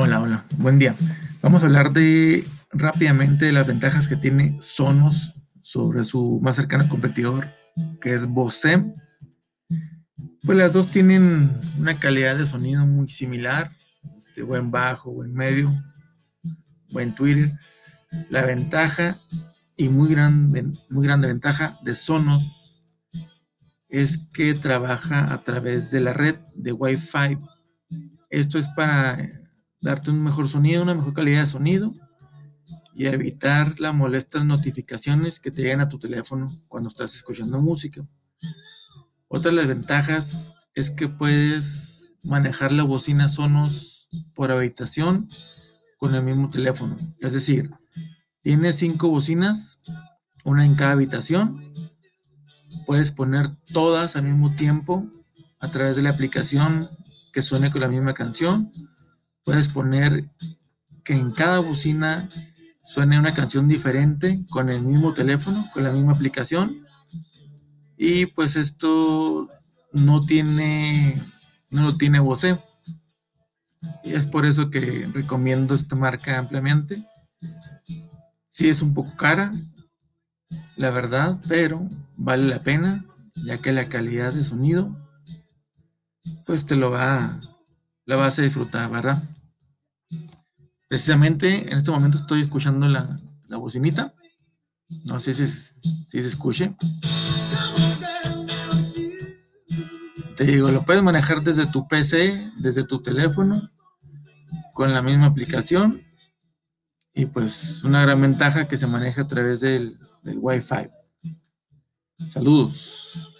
Hola, hola, buen día. Vamos a hablar de rápidamente de las ventajas que tiene Sonos sobre su más cercano competidor, que es Bose. Pues las dos tienen una calidad de sonido muy similar, este, buen bajo, buen medio, buen Twitter. La ventaja y muy, gran, muy grande ventaja de Sonos es que trabaja a través de la red de Wi-Fi. Esto es para darte un mejor sonido, una mejor calidad de sonido y evitar las molestas notificaciones que te llegan a tu teléfono cuando estás escuchando música. Otra de las ventajas es que puedes manejar la bocina Sonos por habitación con el mismo teléfono. Es decir, tienes cinco bocinas, una en cada habitación. Puedes poner todas al mismo tiempo a través de la aplicación que suene con la misma canción puedes poner que en cada bocina suene una canción diferente con el mismo teléfono, con la misma aplicación. Y pues esto no tiene, no lo tiene Bose. Y es por eso que recomiendo esta marca ampliamente. Sí es un poco cara, la verdad, pero vale la pena, ya que la calidad de sonido, pues te lo va, la vas a disfrutar, ¿verdad? Precisamente en este momento estoy escuchando la, bocinita. No sé si, si se escuche. Te digo, lo puedes manejar desde tu PC, desde tu teléfono, con la misma aplicación. Y pues una gran ventaja que se maneja a través del, del Wi-Fi. Saludos.